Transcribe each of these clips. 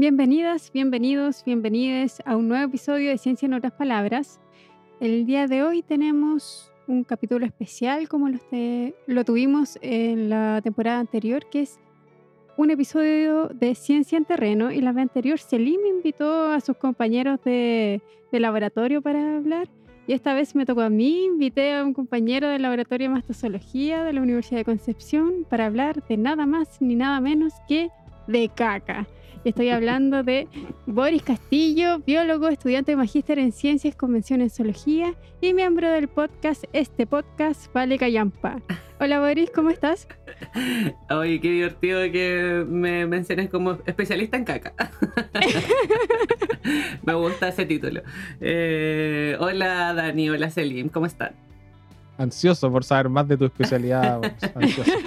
Bienvenidas, bienvenidos, bienvenides a un nuevo episodio de Ciencia en otras palabras. El día de hoy tenemos un capítulo especial como lo tuvimos en la temporada anterior, que es un episodio de Ciencia en Terreno. Y la vez anterior, Selim invitó a sus compañeros de, de laboratorio para hablar. Y esta vez me tocó a mí, invité a un compañero del laboratorio de mastozoología de la Universidad de Concepción para hablar de nada más ni nada menos que de caca. Estoy hablando de Boris Castillo, biólogo, estudiante de magíster en ciencias, convención en zoología y miembro del podcast Este Podcast Vale Callampa. Hola Boris, ¿cómo estás? Oye, qué divertido que me menciones como especialista en caca. me gusta ese título. Eh, hola Dani, hola Selim, ¿cómo están? Ansioso por saber más de tu especialidad. Ansioso.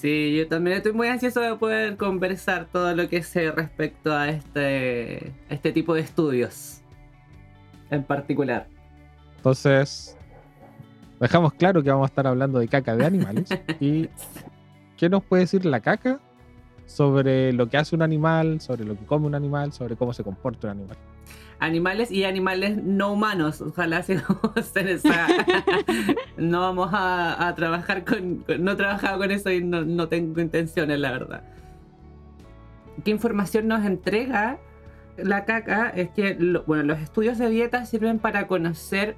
Sí, yo también estoy muy ansioso de poder conversar todo lo que sé respecto a este, este tipo de estudios en particular. Entonces, dejamos claro que vamos a estar hablando de caca de animales. ¿Y qué nos puede decir la caca sobre lo que hace un animal, sobre lo que come un animal, sobre cómo se comporta un animal? Animales y animales no humanos. Ojalá sigamos en esa. no vamos a, trabajar con, No he trabajado con eso y no, tengo intenciones, la verdad. ¿Qué información nos entrega la caca? Es que bueno, los estudios de dieta sirven para conocer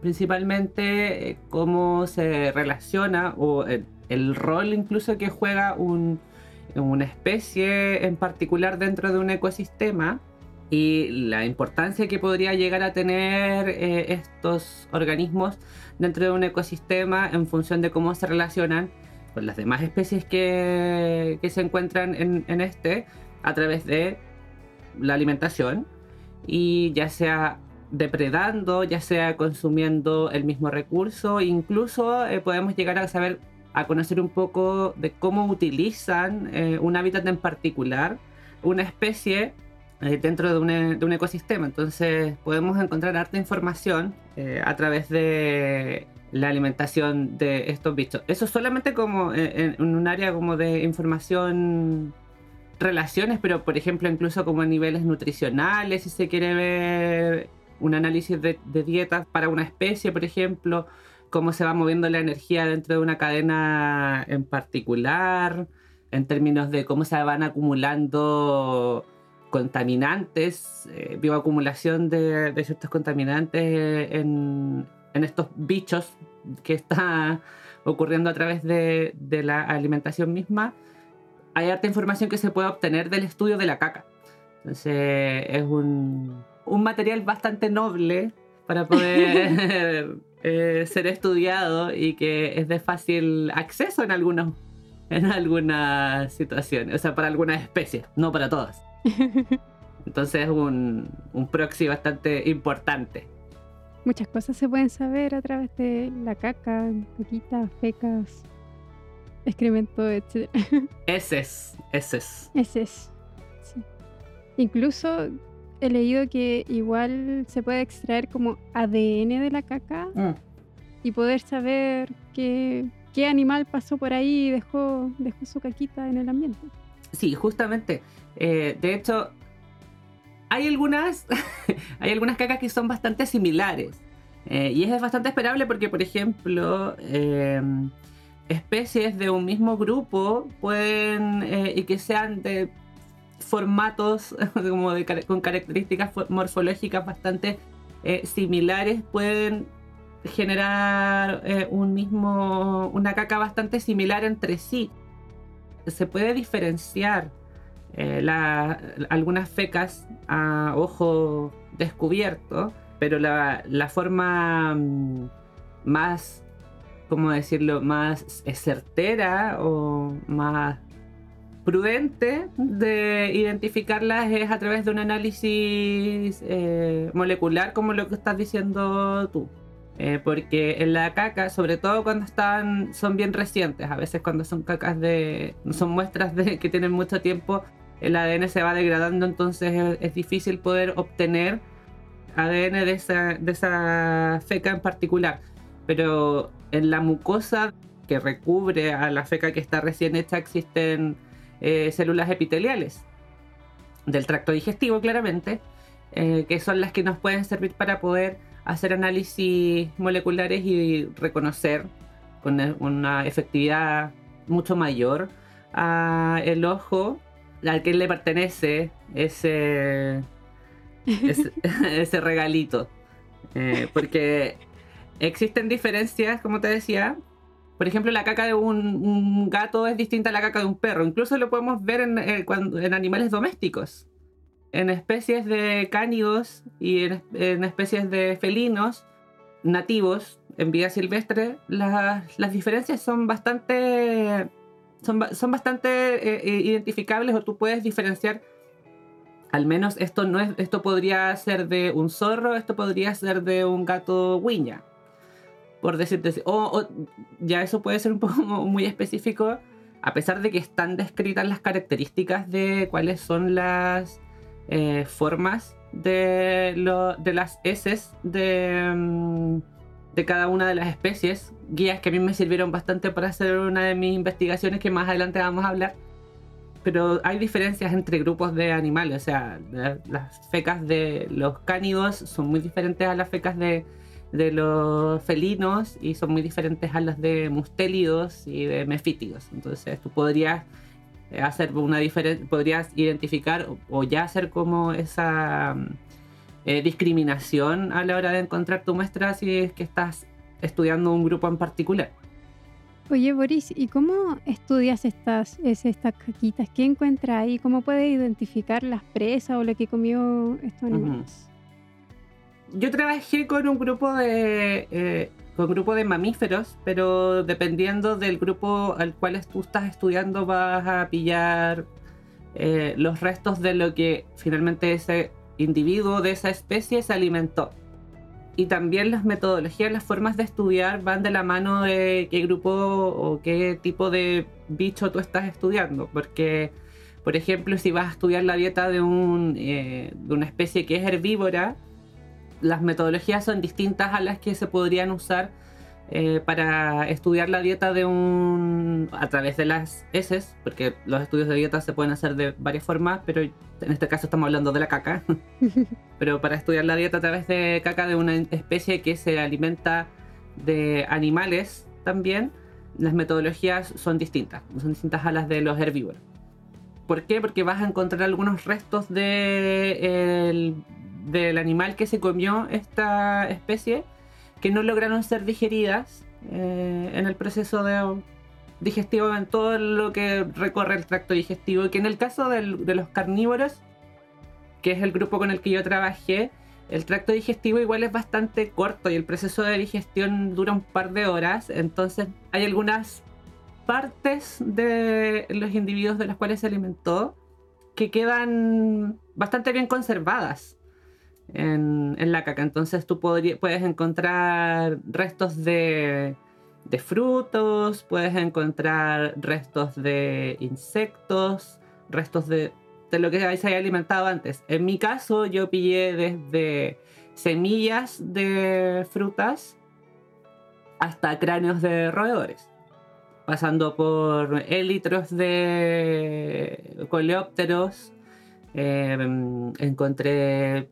principalmente eh, cómo se relaciona o el, rol incluso que juega una especie en particular dentro de un ecosistema y la importancia que podría llegar a tener eh, estos organismos dentro de un ecosistema en función de cómo se relacionan con las demás especies que, se encuentran en, este a través de la alimentación y ya sea depredando, ya sea consumiendo el mismo recurso, incluso eh, podemos llegar a saber, a conocer un poco de cómo utilizan eh, un hábitat en particular, una especie eh, dentro de un, e, de un, ecosistema. Entonces podemos encontrar harta información eh, a través de la alimentación de estos bichos. Eso solamente como en, un área como de información relaciones, pero por ejemplo incluso como a niveles nutricionales, si se quiere ver un análisis de dietas para una especie, por ejemplo, cómo se va moviendo la energía dentro de una cadena en particular, en términos de cómo se van acumulando contaminantes, eh, bioacumulación de, ciertos contaminantes en, estos bichos que está ocurriendo a través de, la alimentación misma, hay harta información que se puede obtener del estudio de la caca. Entonces es un, material bastante noble para poder eh, ser estudiado y que es de fácil acceso en algunos en algunas situaciones, o sea, para algunas especies, no para todas. Entonces es un, un proxy bastante importante. Muchas cosas se pueden saber a través de la caca, caquitas, fecas, excremento, etc. Eses, eses. Eses. Sí. Incluso he leído que igual se puede extraer como ADN de la caca mm. y poder saber qué, qué animal pasó por ahí y dejó, dejó su caquita en el ambiente. Sí, justamente. Eh, de hecho, hay algunas, hay algunas cacas que son bastante similares. Eh, y es bastante esperable porque, por ejemplo, em, especies de un mismo grupo pueden, eh, y que sean de formatos como con características morfológicas bastante similares, pueden generar un mismo, una caca bastante similar entre sí. Se puede diferenciar eh, algunas fecas a ojo descubierto, pero la, forma mm, más, ¿cómo decirlo?, más certera o más prudente de identificarlas es a través de un análisis eh, molecular como lo que estás diciendo tú. Eh, porque en la caca, sobre todo cuando están, son bien recientes, a veces cuando son cacas de, son muestras de que tienen mucho tiempo, el ADN se va degradando, entonces es, difícil poder obtener ADN de esa, de esa feca en particular. Pero en la mucosa que recubre a la feca que está recién hecha existen eh, células epiteliales del tracto digestivo, claramente, eh, que son las que nos pueden servir para poder hacer análisis moleculares y reconocer con una efectividad mucho mayor a el ojo al que le pertenece ese, ese, regalito. Eh, porque existen diferencias, como te decía, por ejemplo, la caca de un, gato es distinta a la caca de un perro. Incluso lo podemos ver en, eh, en animales domésticos. En especies de cánidos y en, especies de felinos nativos en vida silvestre, las, las diferencias son bastante, son, son bastante eh, eh, identificables o tú puedes diferenciar al menos esto no es, esto podría ser de un zorro, esto podría ser de un gato guiña por decirte, o, ya eso puede ser un poco muy específico, a pesar de que están descritas las características de cuáles son las eh, formas de, las heces de, mm, de cada una de las especies, guías que a mí me sirvieron bastante para hacer una de mis investigaciones que más adelante vamos a hablar. Pero hay diferencias entre grupos de animales, o sea, las fecas de los cánidos son muy diferentes a las fecas de, de los felinos y son muy diferentes a las de mustélidos y de mefítidos. Entonces tú podrías hacer una diferencia, podrías identificar o ya hacer como esa eh, discriminación a la hora de encontrar tu muestra si es que estás estudiando un grupo en particular. Oye Boris, ¿y cómo estudias estas, estas caquitas? ¿Qué encuentras ahí? ¿Cómo puedes identificar las presas o lo que comió estos animales? yo trabajé con un grupo de eh, con grupo de mamíferos, pero dependiendo del grupo al cual tú estás estudiando vas a pillar eh, los restos de lo que finalmente ese individuo de esa especie se alimentó. Y también las metodologías, las formas de estudiar van de la mano de qué grupo o qué tipo de bicho tú estás estudiando. Porque, por ejemplo, si vas a estudiar la dieta de, un, eh, de una especie que es herbívora, las metodologías son distintas a las que se podrían usar eh, para estudiar la dieta de un a través de las heces, porque los estudios de dieta se pueden hacer de varias formas, pero en este caso estamos hablando de la caca. pero para estudiar la dieta a través de caca de una especie que se alimenta de animales también, las metodologías son distintas, son distintas a las de los herbívoros. ¿Por qué? Porque vas a encontrar algunos restos de del animal que se comió esta especie que no lograron ser digeridas eh, en el proceso de digestivo en todo lo que recorre el tracto digestivo que en el caso de los carnívoros que es el grupo con el que yo trabajé el tracto digestivo igual es bastante corto y el proceso de digestión dura un par de horas. Entonces hay algunas partes de los individuos de los cuales se alimentó que quedan bastante bien conservadas en, la caca. Entonces tú puedes encontrar restos de, frutos, puedes encontrar restos de insectos, restos de, lo que se haya alimentado antes. En mi caso yo pillé desde semillas de frutas hasta cráneos de roedores, pasando por élitros de coleópteros. Em, encontré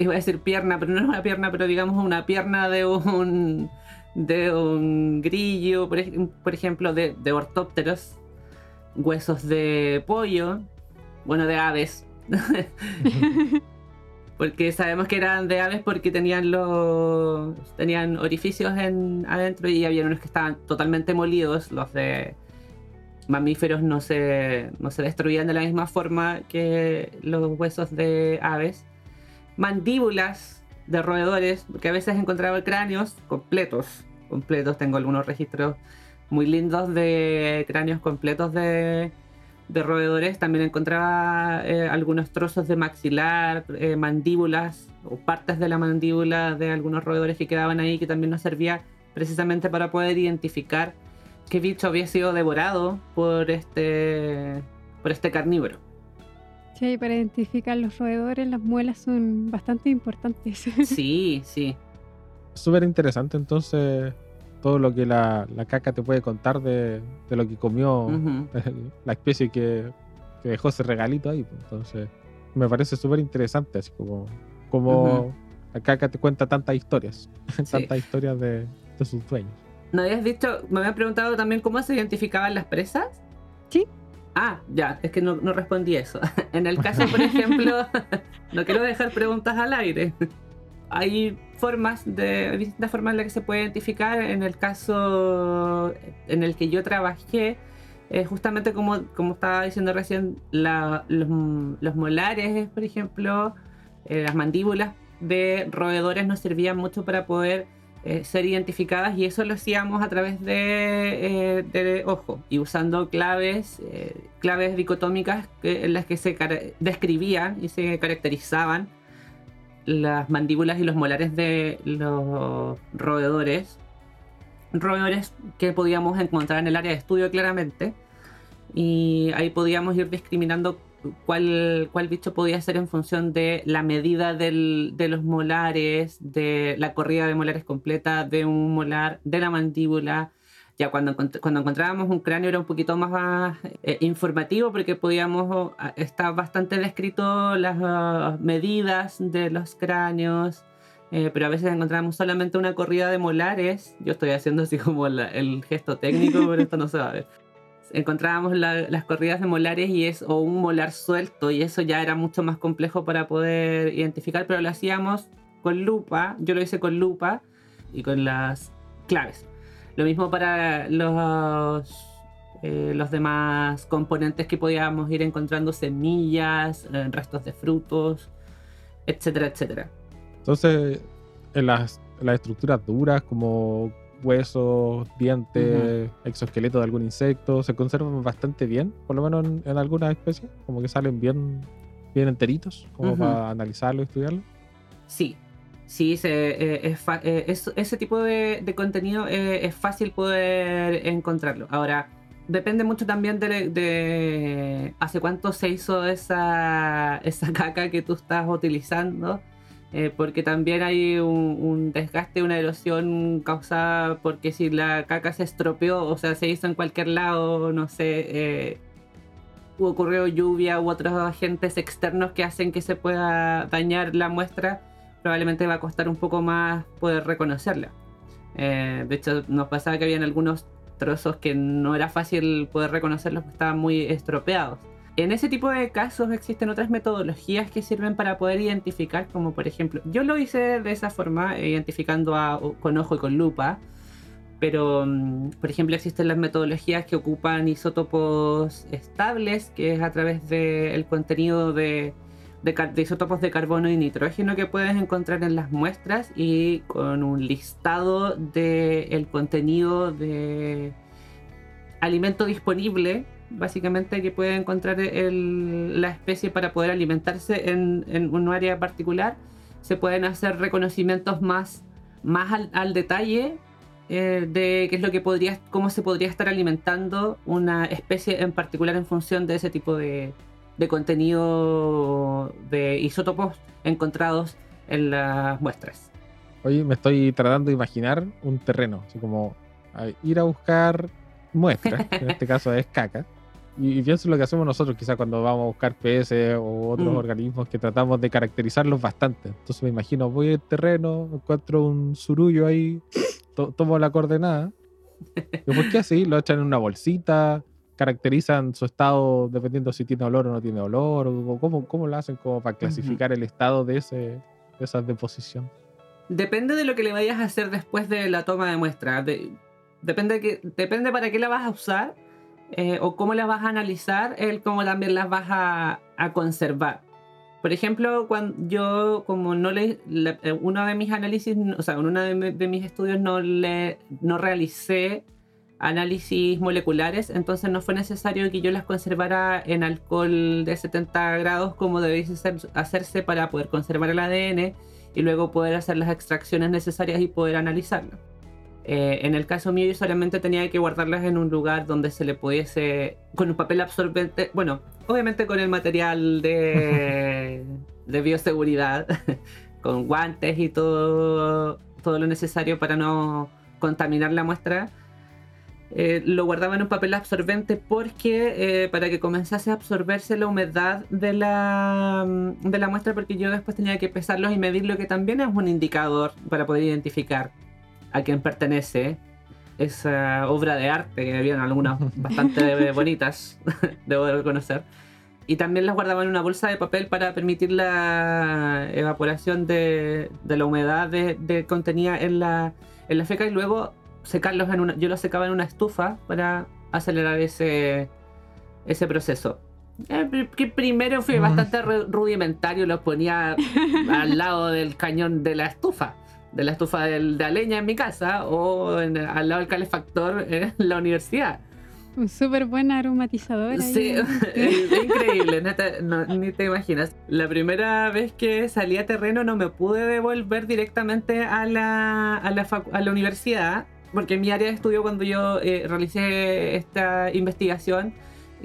iba a decir pierna, pero no es una pierna, pero digamos una pierna de un de un grillo, por, ejemplo, de, de, ortópteros, huesos de pollo, bueno, de aves. porque sabemos que eran de aves porque tenían los tenían orificios en, adentro y había unos que estaban totalmente molidos, los de mamíferos no se, no se destruían de la misma forma que los huesos de aves mandíbulas de roedores, porque a veces encontraba cráneos completos, completos, tengo algunos registros muy lindos de cráneos completos de, de roedores, también encontraba eh, algunos trozos de maxilar, eh, mandíbulas o partes de la mandíbula de algunos roedores que quedaban ahí que también nos servía precisamente para poder identificar qué bicho había sido devorado por este, por este carnívoro. Sí, para identificar los roedores, las muelas son bastante importantes. Sí, sí. Súper interesante entonces todo lo que la, la, caca te puede contar de, de lo que comió la especie que, que dejó ese regalito ahí. pues. Entonces, me parece súper interesante, así como, como la caca te cuenta tantas historias, Sí. tantas historias de, de sus dueños. ¿No habías dicho, me habían preguntado también cómo se identificaban las presas? Sí. Ah, ya, es que no, respondí eso. En el caso, por ejemplo, no quiero dejar preguntas al aire. Hay formas de, distintas formas en las que se puede identificar. En el caso en el que yo trabajé, eh, justamente como, como estaba diciendo recién, la- los, los molares, por ejemplo, eh, las mandíbulas de roedores nos servían mucho para poder eh, ser identificadas y eso lo hacíamos a través de, eh, de ojo y usando claves, eh, claves dicotómicas que- en las que se describían y se caracterizaban las mandíbulas y los molares de los roedores. Roedores que podíamos encontrar en el área de estudio claramente. Y ahí podíamos ir discriminando cuál, cuál bicho podía ser en función de la medida del- de los molares, de la corrida de molares completa de un molar, de la mandíbula. Ya cuando, cuando encontrábamos un cráneo era un poquito más eh, informativo porque podíamos, está bastante descrito las ah, medidas de los cráneos, eh, pero a veces encontramos solamente una corrida de molares. Yo estoy haciendo así como la- el gesto técnico, pero esto no se va a ver encontrábamos la- las corridas de molares y es o un molar suelto y eso ya era mucho más complejo para poder identificar, pero lo hacíamos con lupa, yo lo hice con lupa y con las claves. Lo mismo para los, eh, los demás componentes que podíamos ir encontrando, semillas, eh, restos de frutos, etcétera, etcétera. Entonces, en las, en las estructuras duras como huesos, dientes, exoesqueleto de algún insecto, se conservan bastante bien, por lo menos en, en algunas especies, como que salen bien, bien enteritos, como para analizarlo y estudiarlo. Sí, sí, se, eh, es fa- eh, es- ese tipo de, de contenido eh, es fácil poder encontrarlo. Ahora, depende mucho también de, de hace cuánto se hizo esa, esa caca que tú estás utilizando. Eh, porque también hay un, desgaste, una erosión causada porque si la caca se estropeó, o sea, se hizo en cualquier lado, no sé, eh, ocurrió lluvia u otros agentes externos que hacen que se pueda dañar la muestra, probablemente va a costar un poco más poder reconocerla. Eh, de hecho, nos pasaba que habían algunos trozos que no era fácil poder reconocerlos estaban muy estropeados. En ese tipo de casos existen otras metodologías que sirven para poder identificar, como por ejemplo, yo lo hice de esa forma, eh, identificando con ojo y con lupa, pero mm, por ejemplo existen las metodologías que ocupan isótopos estables, que es a través del contenido de isótopos de carbono y nitrógeno que puedes encontrar en las muestras y con un listado del contenido de alimento disponible, básicamente que puede encontrar el- la especie para poder alimentarse en, en un área particular. Se pueden hacer reconocimientos más, más al, al detalle eh, de qué es lo que podría, cómo se podría estar alimentando una especie en particular en función de ese tipo de, de contenido de isótopos encontrados en las muestras. Oye, me estoy tratando de imaginar un terreno, así como ir a buscar muestras, que en este caso es caca, y, y pienso en lo que hacemos nosotros, quizá cuando vamos a buscar PS o otros Mm. organismos que tratamos de caracterizarlos bastante. Entonces me imagino, voy al terreno, encuentro un surullo ahí, to- tomo la coordenada, y después qué así, lo echan en una bolsita, caracterizan su estado dependiendo si tiene olor o no tiene olor, o cómo, cómo lo hacen como para clasificar el estado de, ese, de esa deposición. Depende de lo que le vayas a hacer después de la toma de muestra. De- depende, de que, depende para qué la vas a usar eh, o cómo la vas a analizar, el cómo también las vas a, conservar. Por ejemplo, cuando yo, como no le. la- eh, de mis análisis, o sea, en uno de, mi- de mis estudios no, le, no realicé análisis moleculares, entonces no fue necesario que yo las conservara en alcohol de 70 grados como debiese hacerse para poder conservar el ADN y luego poder hacer las extracciones necesarias y poder analizarlo. Eh, en el caso mío yo solamente tenía que guardarlas en un lugar donde se le pudiese, con un papel absorbente, bueno, obviamente con el material de, de bioseguridad, con guantes y todo, todo lo necesario para no contaminar la muestra. Eh, lo guardaba en un papel absorbente porque eh, para que comenzase a absorberse la humedad de la, mm, de la muestra porque yo después tenía que pesarlos y medirlo que también es un indicador para poder identificar a quién pertenece esa obra de arte que habían algunas bastante bonitas debo reconocer y también las guardaba en una bolsa de papel para permitir la evaporación de, de la humedad de, de contenida en la, en la feca y luego secarlos en una. Yo los secaba en una estufa para acelerar ese, ese proceso. Eh, que primero fue bastante rudimentario, los ponía al lado del cañón de la estufa, de la estufa de la leña en mi casa o al lado del calefactor en la universidad. Un súper buen aromatizador. Sí, es increíble, ni te imaginas. La primera vez que salí a terreno no me pude devolver directamente a la, a la, a la universidad porque mi área de estudio cuando yo eh, realicé esta investigación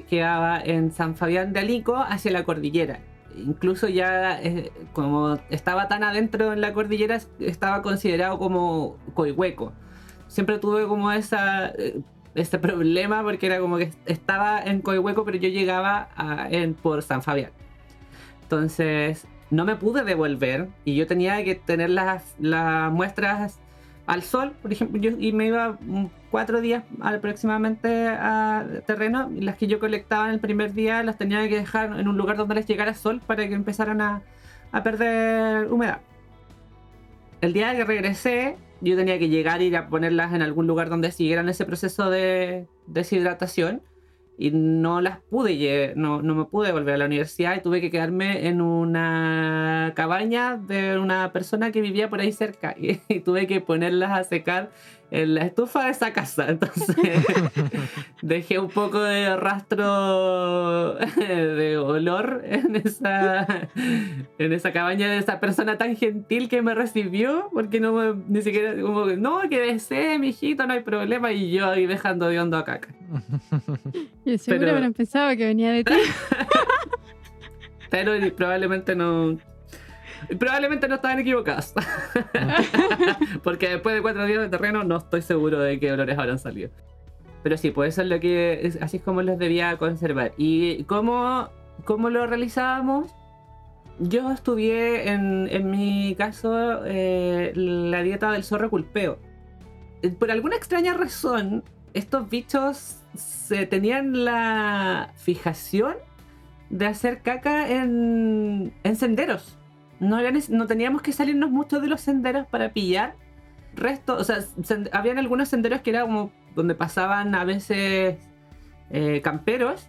quedaba en San Fabián de Alico hacia la cordillera. Incluso ya eh, como estaba tan adentro en la cordillera estaba considerado como coihueco. Siempre tuve como esa, eh, ese problema porque era como que estaba en coihueco pero yo llegaba en, por San Fabián. Entonces no me pude devolver y yo tenía que tener las, las muestras al sol, por ejemplo, yo y me iba cuatro días aproximadamente a terreno, y las que yo colectaba en el primer día las tenía que dejar en un lugar donde les llegara sol para que empezaran a, a perder humedad. El día que regresé, yo tenía que llegar y ir a ponerlas en algún lugar donde siguieran ese proceso de deshidratación y no las pude, no, no me pude volver a la universidad y tuve que quedarme en una cabaña de una persona que vivía por ahí cerca y, tuve que ponerlas a secar en la estufa de esa casa. Entonces dejé un poco de rastro de olor en esa, en esa cabaña de esa persona tan gentil que me recibió, porque no ni siquiera, como que, no, que desee, mijito, no hay problema, y yo ahí dejando de hondo a caca. Y seguro Pero... pensado que venía de ti. Pero probablemente no Probablemente no estaban equivocados. Porque después de cuatro días de terreno no estoy seguro de qué olores habrán salido. Pero sí, pues eso es lo que. así es como los debía conservar. ¿Y cómo, cómo lo realizábamos? Yo estudié en, en mi caso eh, la dieta del zorro culpeo. Eh, por alguna extraña razón, estos bichos se tenían la fijación de hacer caca en, en senderos no, no teníamos que salirnos mucho de los senderos para pillar. Resto, o sea, habían algunos senderos que era como donde pasaban a veces eh, camperos,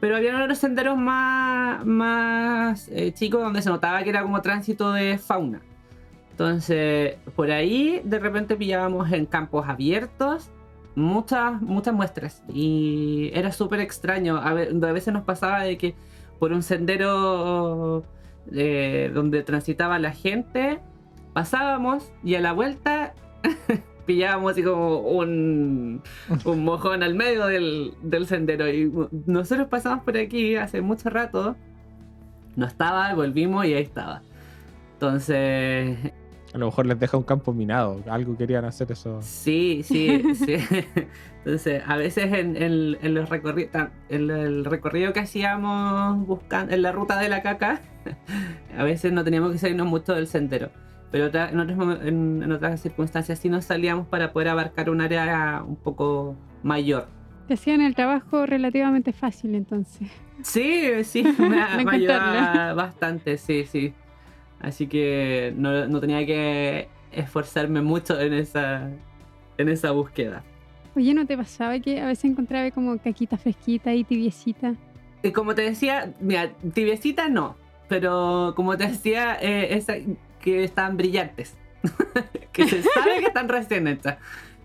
pero había otros senderos más, más eh, chicos donde se notaba que era como tránsito de fauna. Entonces, por ahí de repente pillábamos en campos abiertos muchas, muchas muestras y era súper extraño. A veces nos pasaba de que por un sendero donde transitaba la gente, pasábamos y a la vuelta pillábamos así como un, un mojón al medio del, del, sendero. Y nosotros pasamos por aquí hace mucho rato, no estaba, volvimos y ahí estaba. Entonces... A lo mejor les deja un campo minado, algo querían hacer eso. Sí, sí, sí. Entonces, a veces en, en, los recorridos, en el recorrido que hacíamos buscando, en la ruta de la caca, a veces no teníamos que salirnos mucho del sendero. Pero en, otras, en, otras circunstancias sí nos salíamos para poder abarcar un área un poco mayor. Te hacían el trabajo relativamente fácil entonces. Sí, sí, me, me ayudaba bastante, sí, sí. Así que no, no tenía que esforzarme mucho en esa, en esa búsqueda. Oye, ¿no te pasaba que a veces encontraba como caquita fresquita y tibiecita? Y como te decía, mira, tibiecita no, pero como te decía, eh, esa, que están brillantes, que se sabe que están recién hechas.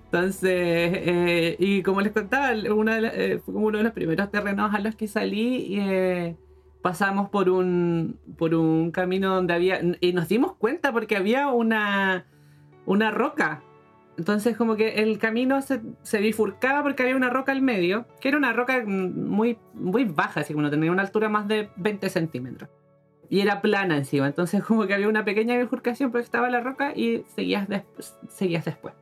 Entonces, eh, y como les contaba, una de la- eh, fue como uno de los primeros terrenos a los que salí y eh, pasamos por un, por un camino donde había, y nos dimos cuenta porque había una, una roca. Entonces como que el camino se, se bifurcaba porque había una roca al medio, que era una roca muy, muy baja, así como no tenía una altura más de 20 centímetros. Y era plana encima, entonces como que había una pequeña bifurcación porque estaba la roca y seguías, seguías después.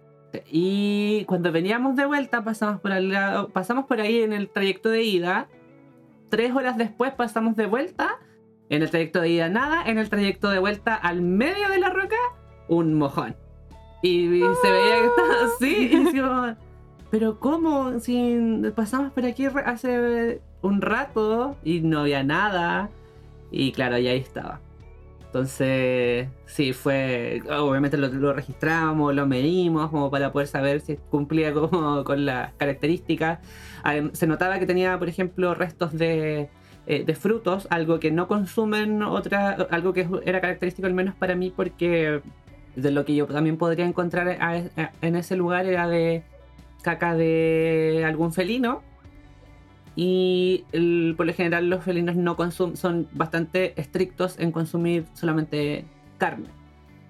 Y cuando veníamos de vuelta pasamos por, al lado, pasamos por ahí en el trayecto de ida. Tres horas después pasamos de vuelta. En el trayecto de ida nada. En el trayecto de vuelta al medio de la roca, un mojón. Y, y se veía que estaba así. Y decíamos, pero ¿cómo? Si pasamos por aquí hace un rato y no había nada. Y claro, y ahí estaba. Entonces, sí, fue. Obviamente lo, lo registramos, lo medimos, como para poder saber si cumplía como con las características. Se notaba que tenía, por ejemplo, restos de, eh, de frutos, algo que no consumen otra. algo que era característico al menos para mí, porque de lo que yo también podría encontrar a- en ese lugar era de caca de algún felino. Y el- por lo general los felinos no consum- son bastante estrictos en consumir solamente carne.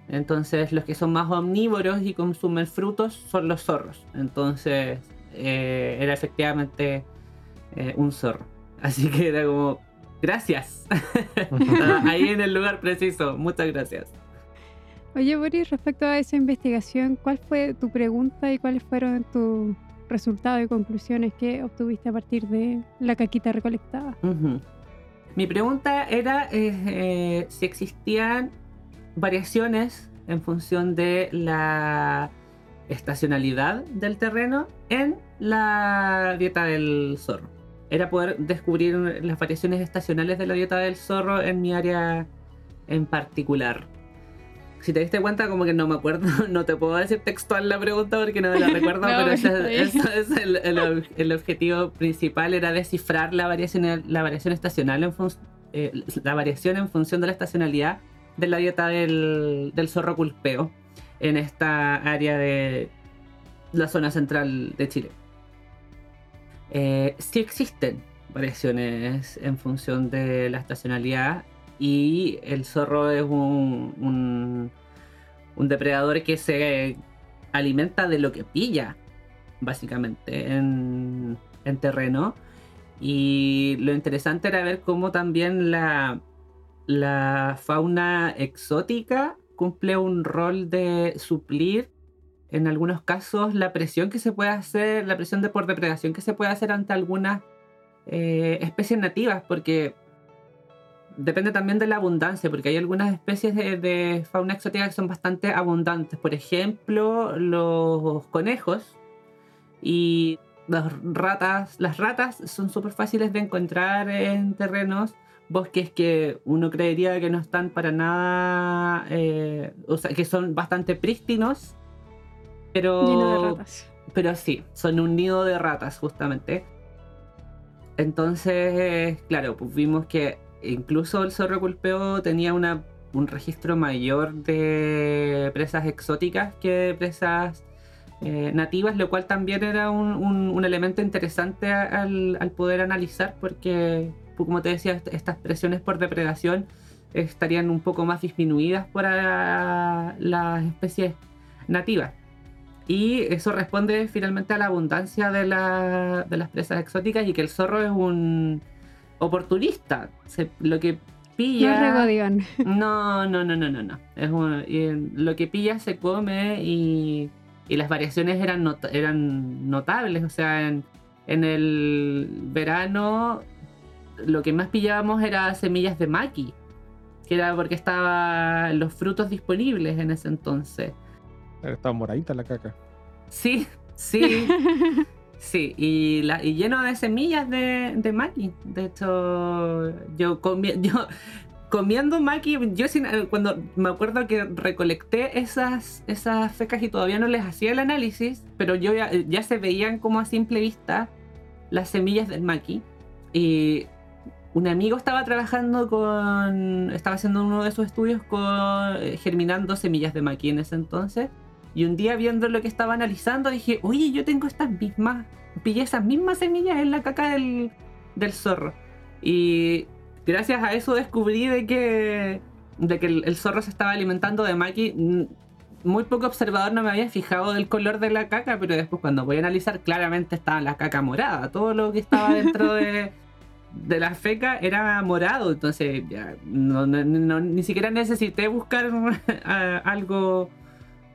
Entonces los que son más omnívoros y consumen frutos son los zorros. Entonces eh, era efectivamente eh, un zorro. Así que era como, gracias. Ahí en el lugar preciso. Muchas gracias. Oye, Boris, respecto a esa investigación, ¿cuál fue tu pregunta y cuáles fueron tus resultados y conclusiones que obtuviste a partir de la caquita recolectada? Mi pregunta era eh, eh, si existían variaciones en función de la estacionalidad del terreno en la dieta del zorro. Era poder descubrir las variaciones estacionales de la dieta del zorro en mi área en particular. Si te diste cuenta, como que no me acuerdo, no te puedo decir textual la pregunta porque no me la recuerdo, No, pero ese- es el, el ob- el objetivo principal, era descifrar la variación, la variación estacional en fun- eh, la variación en función de la estacionalidad de la dieta del, del zorro culpeo en esta área de la zona central de Chile. Eh, sí existen variaciones en función de la estacionalidad y el zorro es un, un, depredador que se alimenta de lo que pilla, básicamente, en, en terreno. Y lo interesante era ver cómo también la, la fauna exótica cumple un rol de suplir en algunos casos la presión que se puede hacer, la presión de por depredación que se puede hacer ante algunas eh, especies nativas, porque depende también de la abundancia, porque hay algunas especies de, de fauna exótica que son bastante abundantes. Por ejemplo, los conejos y las ratas. Las ratas son súper fáciles de encontrar en terrenos, bosques que uno creería que no están para nada, eh, o sea, que son bastante prístinos. Pero Lleno de ratas. pero sí, son un nido de ratas justamente. Entonces, claro, pues vimos que incluso el zorro culpeo tenía una, un registro mayor de presas exóticas que de presas eh, nativas, lo cual también era un, un- elemento interesante al, al poder analizar porque, pues, como te decía, est- estas presiones por depredación estarían un poco más disminuidas para las especies nativas. Y eso responde finalmente a la abundancia de, la- de las presas exóticas y que el zorro es un oportunista. Se- lo que No pilla. es regodión. No, no, no, no, no, no. Es un- y lo que pilla se come y, y las variaciones eran, not- eran notables. O sea, en, en el verano lo que más pillábamos era semillas de maqui, que era porque estaban los frutos disponibles en ese entonces. Estaba moradita la caca. Sí, sí. Sí, y, la, lleno de semillas de, de maqui. De hecho, yo, yo comiendo maqui, yo eh, cuando me acuerdo que recolecté esas, esas fecas y todavía no les hacía el análisis, pero yo ya, ya se veían como a simple vista las semillas del maqui. Y un amigo estaba trabajando con. estaba haciendo uno de sus estudios con. eh, germinando semillas de maqui en ese entonces. Y un día viendo lo que estaba analizando dije, oye, yo tengo estas mismas, pillé esas mismas semillas en la caca del, del zorro. Y gracias a eso descubrí de que, de que el, zorro se estaba alimentando de maqui. Mm, Muy poco observador no me había fijado del color de la caca, pero después cuando voy a analizar claramente estaba la caca morada. Todo lo que estaba dentro de, de la feca era morado. Entonces ya no, ni siquiera necesité buscar algo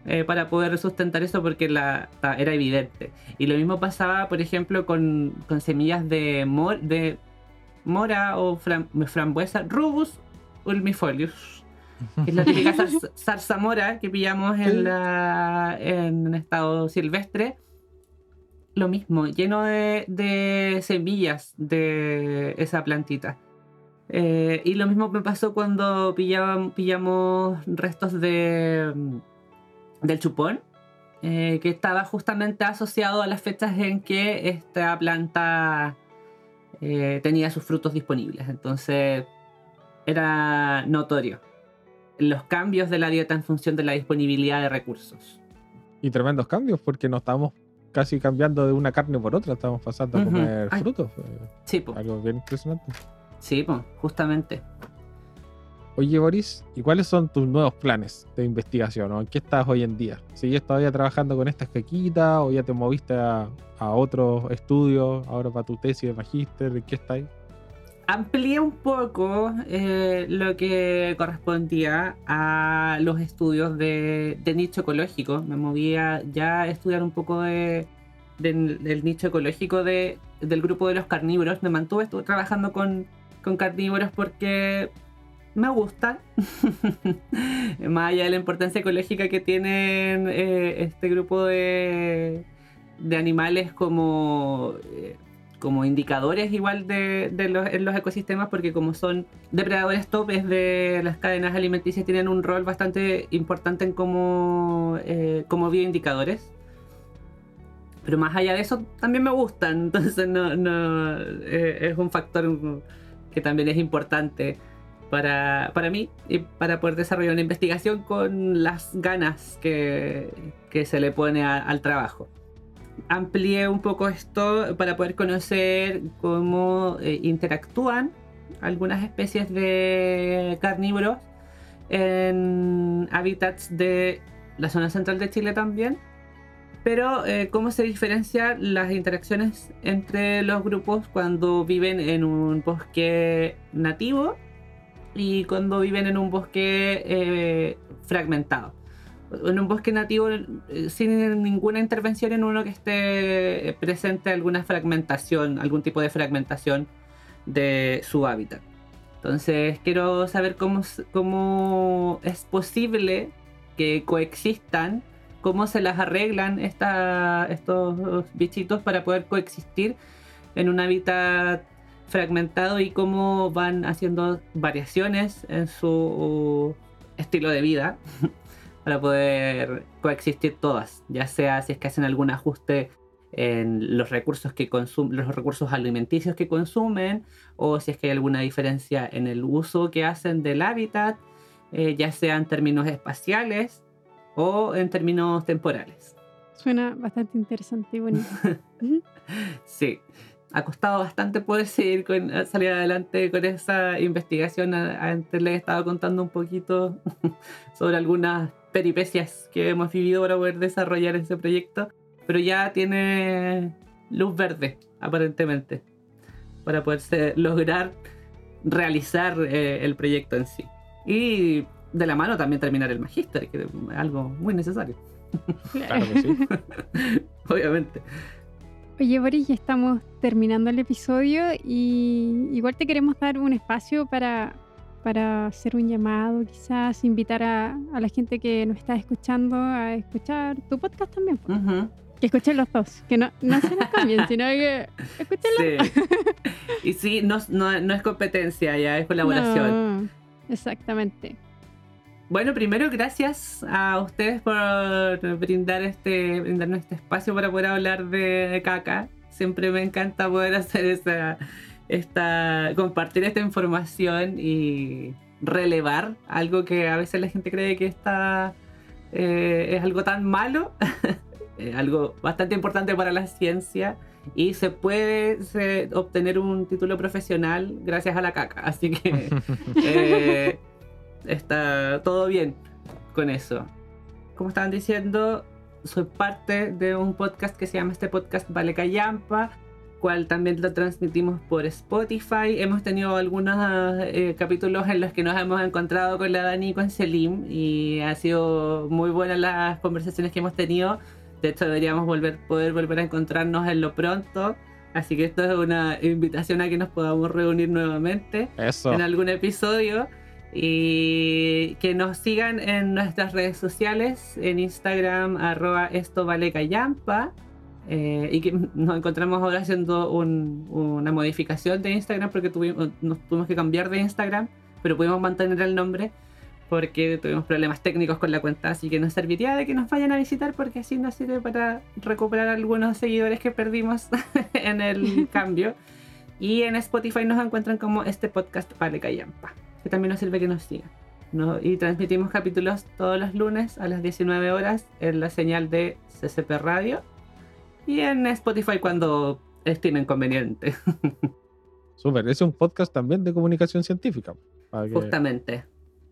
eh, para poder sustentar eso porque la, era evidente. Y lo mismo pasaba, por ejemplo, con, con semillas de, mor- de mora o fram- frambuesa, rubus ulmifolius, que es la típica zar- zarzamora que pillamos en, la, en estado silvestre. Lo mismo, lleno de, de semillas de esa plantita. Eh, y lo mismo me pasó cuando pillaban- pillamos restos de, del chupón, eh, que estaba justamente asociado a las fechas en que esta planta eh, tenía sus frutos disponibles. Entonces era notorio los cambios de la dieta en función de la disponibilidad de recursos. Y tremendos cambios, porque no estamos casi cambiando de una carne por otra, estamos pasando a comer Ay. frutos. eh, Sí, po. algo bien impresionante. Sí, po, justamente. Oye, Boris, ¿y cuáles son tus nuevos planes de investigación? ¿O en qué estás hoy en día? ¿Sigues todavía trabajando con estas caquitas o ya te moviste a, otros estudios ahora para tu tesis de magíster? ¿En qué estás? amplié un poco eh, lo que correspondía a los estudios de, nicho ecológico. Me movía ya a estudiar un poco de, del- nicho ecológico de, del grupo de los carnívoros. Me mantuve trabajando con, con carnívoros porque me gusta. Más allá de la importancia ecológica que tienen eh, este grupo de, de animales como... eh, como indicadores igual de, de los, en los ecosistemas porque como son depredadores topes de las cadenas alimenticias tienen un rol bastante importante como, eh, como bioindicadores. Pero más allá de eso también me gustan, entonces no, no, es un factor que también es importante para, para mí y para poder desarrollar una investigación con las ganas que, que se le pone a- al trabajo amplié un poco esto para poder conocer cómo eh, interactúan algunas especies de carnívoros en hábitats de la zona central de Chile también. Pero eh, cómo se diferencian las interacciones entre los grupos cuando viven en un bosque nativo y cuando viven en un bosque eh, fragmentado en un bosque nativo eh, sin ninguna intervención en uno que esté presente alguna fragmentación, algún tipo de fragmentación de su hábitat. Entonces quiero saber cómo, cómo es posible que coexistan, cómo se las arreglan estos bichitos para poder coexistir en un hábitat fragmentado y cómo van haciendo variaciones en su estilo de vida para poder coexistir todas, ya sea si es que hacen algún ajuste en los recursos que consumen, los recursos alimenticios que consumen, o si es que hay alguna diferencia en el uso que hacen del hábitat, eh, ya sea en términos espaciales o en términos temporales. Suena bastante interesante y bonito. Sí, ha costado bastante poder seguir con, salir adelante con esa investigación. Antes les he estado contando un poquito sobre algunas peripecias que hemos vivido para poder desarrollar ese proyecto, pero ya tiene luz verde, aparentemente, para poderse lograr realizar eh, el proyecto en sí. Y de la mano también terminar el magíster, que es algo muy necesario, Claro que sí. obviamente. Oye, Boris, ya estamos terminando el episodio y igual te queremos dar un espacio para, para hacer un llamado, quizás invitar a, a la gente que nos está escuchando a escuchar tu podcast también. Que escuchen los dos, que no, no se nos cambien, sino que escuchen Sí. y sí, no, no, no es competencia, ya es colaboración. Exactamente. Bueno, primero gracias a ustedes por brindar este, brindarnos este espacio para poder hablar de caca. Siempre me encanta poder hacer esa, esta, compartir esta información y relevar algo que a veces la gente cree que está eh, es algo tan malo, es algo bastante importante para la ciencia y se puede se- obtener un título profesional gracias a la caca. Así que eh, está todo bien con eso. Como estaban diciendo, soy parte de un podcast que se llama este podcast Vale Callampa, cual también lo transmitimos por Spotify. Hemos tenido algunos eh, capítulos en los que nos hemos encontrado con la Dani y con Selim y ha sido muy buenas las conversaciones que hemos tenido. De hecho, deberíamos volver, poder volver a encontrarnos en lo pronto. Así que esto es una invitación a que nos podamos reunir nuevamente Eso. en algún episodio y que nos sigan en nuestras redes sociales, en Instagram, arroba esto vale callampa. eh, y que nos encontramos ahora haciendo un- una modificación de Instagram porque tuvimos, nos tuvimos que cambiar de Instagram, pero pudimos mantener el nombre porque tuvimos problemas técnicos con la cuenta, así que nos serviría de que nos vayan a visitar porque así nos sirve para recuperar algunos seguidores que perdimos en el cambio. Y en Spotify nos encuentran como este podcast Vale Callampa, que también nos sirve que nos sigan. ¿no? Y transmitimos capítulos todos los lunes a las 19 horas en la señal de CCP Radio y en Spotify cuando estimen conveniente, Súper. Es un podcast también de comunicación científica. para que- justamente.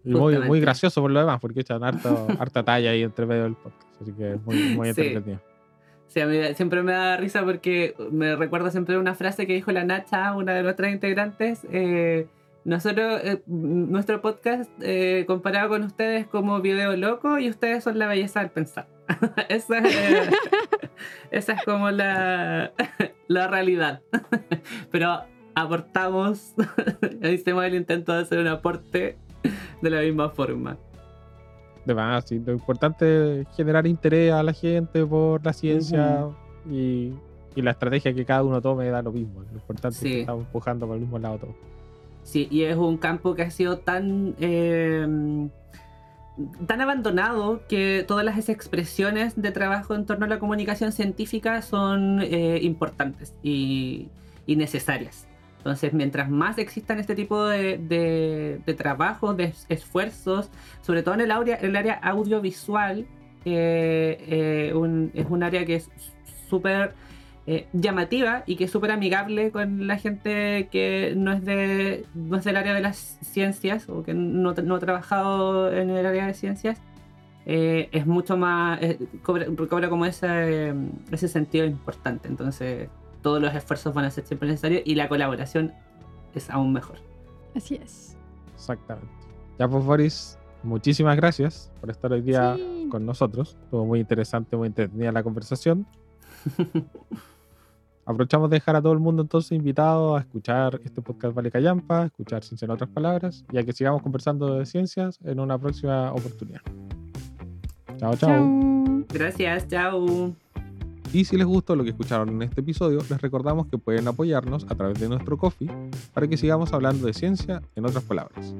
y muy, muy gracioso por lo demás, porque echan harto- harta talla ahí entre medio del podcast. Así que es muy, muy Sí. entretenido. Sí, a mí siempre me da risa porque me recuerda siempre una frase que dijo la Nacha, una de nuestras integrantes. eh, nosotros, eh, nuestro podcast, eh, comparado con ustedes, como video loco y ustedes son la belleza del pensar. esa, es, eh, esa es como la, la realidad. Pero aportamos, hicimos el intento de hacer un aporte de la misma forma. De más, sí, lo importante es generar interés a la gente por la ciencia y, y la estrategia que cada uno tome da lo mismo. Lo importante es que estamos empujando por el mismo lado todo. Sí, y es un campo que ha sido tan eh, tan abandonado que todas las expresiones de trabajo en torno a la comunicación científica son eh, importantes y, y necesarias. Entonces, mientras más existan este tipo de, de, de trabajos, de es- esfuerzos, sobre todo en el, área- el área audiovisual, eh, eh, un- es un área que es súper eh, llamativa y que es súper amigable con la gente que no es, de, no es del área de las ciencias o que no, no ha trabajado en el área de ciencias, eh, es mucho más, eh, cobra, cobra como ese, ese sentido importante. Entonces, todos los esfuerzos van a ser siempre necesarios y la colaboración es aún mejor. Así es. Exactamente. Ya pues Boris, muchísimas gracias por estar hoy día Sí. con nosotros. Estuvo muy interesante, muy entretenida la conversación. Aprovechamos de dejar a todo el mundo entonces invitado a escuchar este podcast Vale Callampa, a escuchar Ciencia en otras palabras, y a que sigamos conversando de ciencias en una próxima oportunidad. Chao, chao. Chao. Gracias, chao. Y si les gustó lo que escucharon en este episodio, les recordamos que pueden apoyarnos a través de nuestro coffee para que sigamos hablando de ciencia en otras palabras.